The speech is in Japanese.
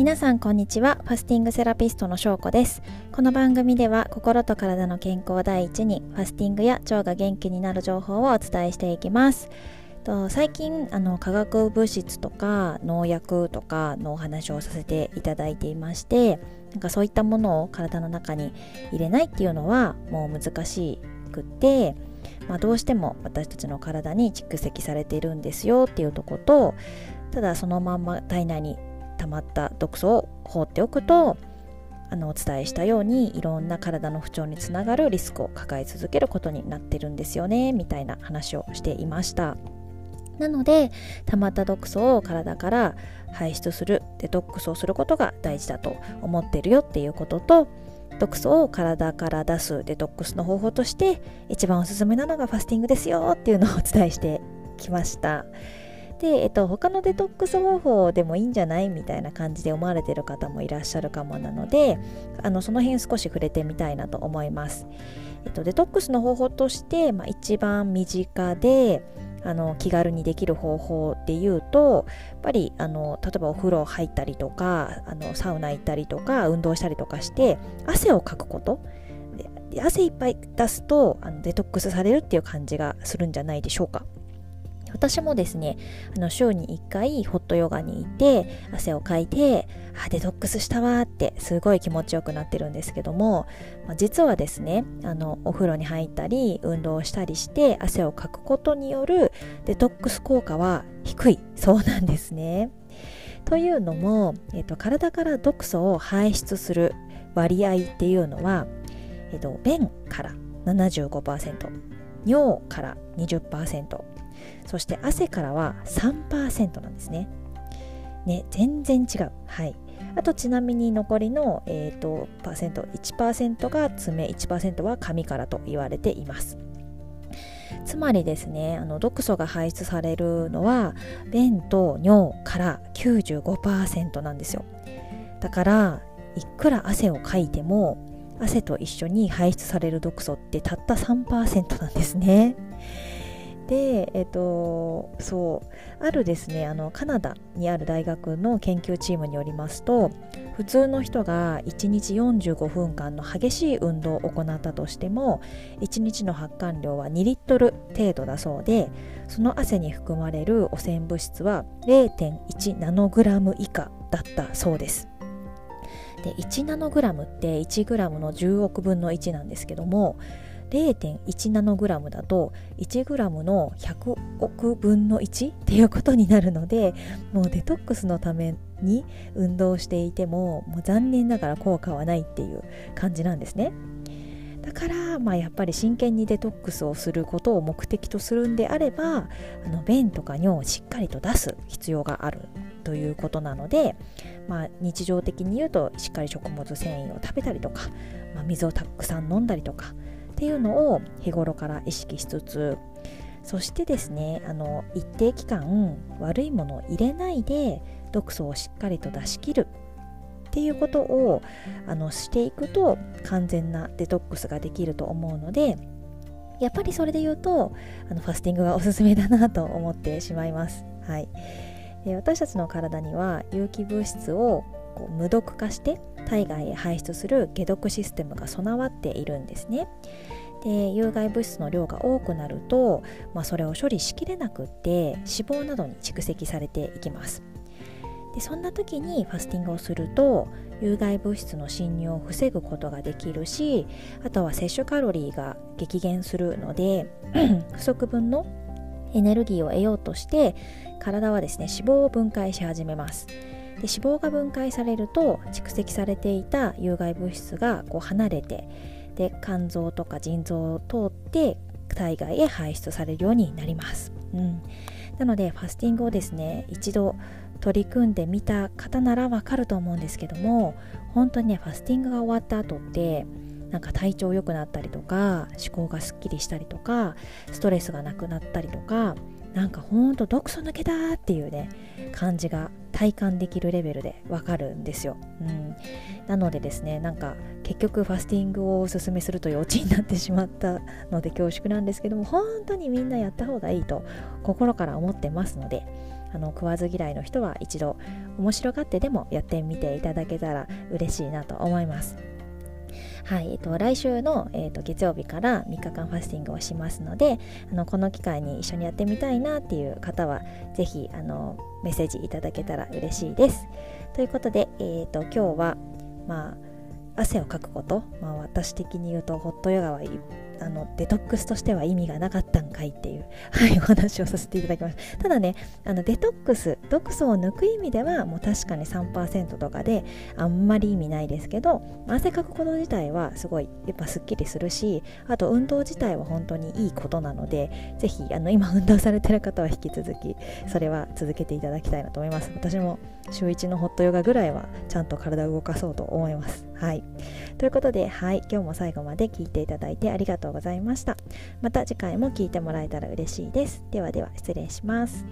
皆さんこんにちは。ファスティングセラピストのしょうこです。この番組では心と体の健康第一にファスティングや腸が元気になる情報をお伝えしていきます。と最近あの化学物質とか農薬とかのお話をさせていただいていましてなんかそういったものを体の中に入れないっていうのはもう難しくってまあ、どうしても私たちの体に蓄積されているんですよっていうとことただそのまんま体内に溜まった毒素を放っておくとあのお伝えしたようにいろんな体の不調につながるリスクを抱え続けることになってるんですよねみたいな話をしていました。なので溜まった毒素を体から排出するデトックスをすることが大事だと思ってるよっていうことと毒素を体から出すデトックスの方法として一番おすすめなのがファスティングですよっていうのをお伝えしてきました。で、えっと、他のデトックス方法でもいいんじゃないみたいな感じで思われてる方もいらっしゃるかもなのであのその辺少し触れてみたいなと思います。えっと、デトックスの方法として、まあ、一番身近であの気軽にできる方法で言うとやっぱりあの例えばお風呂入ったりとかあのサウナ行ったりとか運動したりとかして汗をかくこと汗いっぱい出すとあのデトックスされるっていう感じがするんじゃないでしょうか。私もですね、あの週に1回ホットヨガに行って汗をかいて、あ、デトックスしたわってすごい気持ちよくなってるんですけども、まあ、実はですね、あのお風呂に入ったり運動したりして汗をかくことによるデトックス効果は低いそうなんですね。というのも、えっと、体から毒素を排出する割合っていうのは、えっと、便から75%尿から20%そして汗からは3%なんですね。ね、全然違う。はい。あとちなみに残りの、えーと、パーセント1%が爪1%は髪からと言われていますつまりですねあの毒素が排出されるのは便と尿から95%なんですよだからいくら汗をかいても汗と一緒に排出される毒素ってたった3%なんですねで、えっと、そうあるですねあのカナダにある大学の研究チームによりますと普通の人が1日45分間の激しい運動を行ったとしても1日の発汗量は2リットル程度だそうでその汗に含まれる汚染物質は0.1ナノグラム以下だったそうです。で1ナノグラムって1グラムの10億分の1なんですけども0.1ナノグラムだと1グラムの100億分の1っていうことになるのでもうデトックスのために運動していてももう残念ながら効果はないっていう感じなんですね。だから、まあ、やっぱり真剣にデトックスをすることを目的とするんであればあの便とか尿をしっかりと出す必要があるということなので、まあ、日常的に言うとしっかり食物繊維を食べたりとか、まあ、水をたくさん飲んだりとかっていうのを日頃から意識しつつそしてですねあの一定期間悪いものを入れないで毒素をしっかりと出し切るっていうことをあのしていくと完全なデトックスができると思うのでやっぱりそれで言うとあのファスティングがおすすめだなと思ってしまいます。はい、で私たちの体には有機物質をこう無毒化して体外へ排出する解毒システムが備わっているんですね。で有害物質の量が多くなると、まあ、それを処理しきれなくって脂肪などに蓄積されていきますでそんな時にファスティングをすると有害物質の侵入を防ぐことができるしあとは摂取カロリーが激減するので 不足分のエネルギーを得ようとして体はですね脂肪を分解し始めますで脂肪が分解されると蓄積されていた有害物質がこう離れてで肝臓とか腎臓を通って体外へ排出されるようになります、うん、なのでファスティングをですね一度取り組んでみた方ならわかると思うんですけども本当にねファスティングが終わった後ってなんか体調良くなったりとか思考がすっきりしたりとかストレスがなくなったりとかなんかほんと毒素抜けたっていうね感じが体感できるレベルでわかるんですよ、うん、なのでですねなんか結局ファスティングをおすすめするというオチになってしまったので恐縮なんですけども本当にみんなやった方がいいと心から思ってますのであの食わず嫌いの人は一度面白がってでもやってみていただけたら嬉しいなと思います。はいえっと、来週の、えっと、月曜日から3日間ファスティングをしますのであのこの機会に一緒にやってみたいなっていう方はぜひあのメッセージいただけたら嬉しいです。ということで、えっと、今日は、まあ、汗をかくこと、まあ、私的に言うとホットヨガはあのデトックスとしては意味がなかったんかいっていう、はい、お話をさせていただきましたただねあのデトックス毒素を抜く意味ではもう確かに3%とかであんまり意味ないですけど汗かくこと自体はすごいやっぱすっきりするしあと運動自体は本当にいいことなのでぜひあの今運動されてる方は引き続きそれは続けていただきたいなと思います。私も週1のホットヨガぐらいはちゃんと体を動かそうと思います。はい。ということではい。今日も最後まで聞いていただいてありがとうございました。また次回も聞いてもらえたら嬉しいです。ではでは失礼します。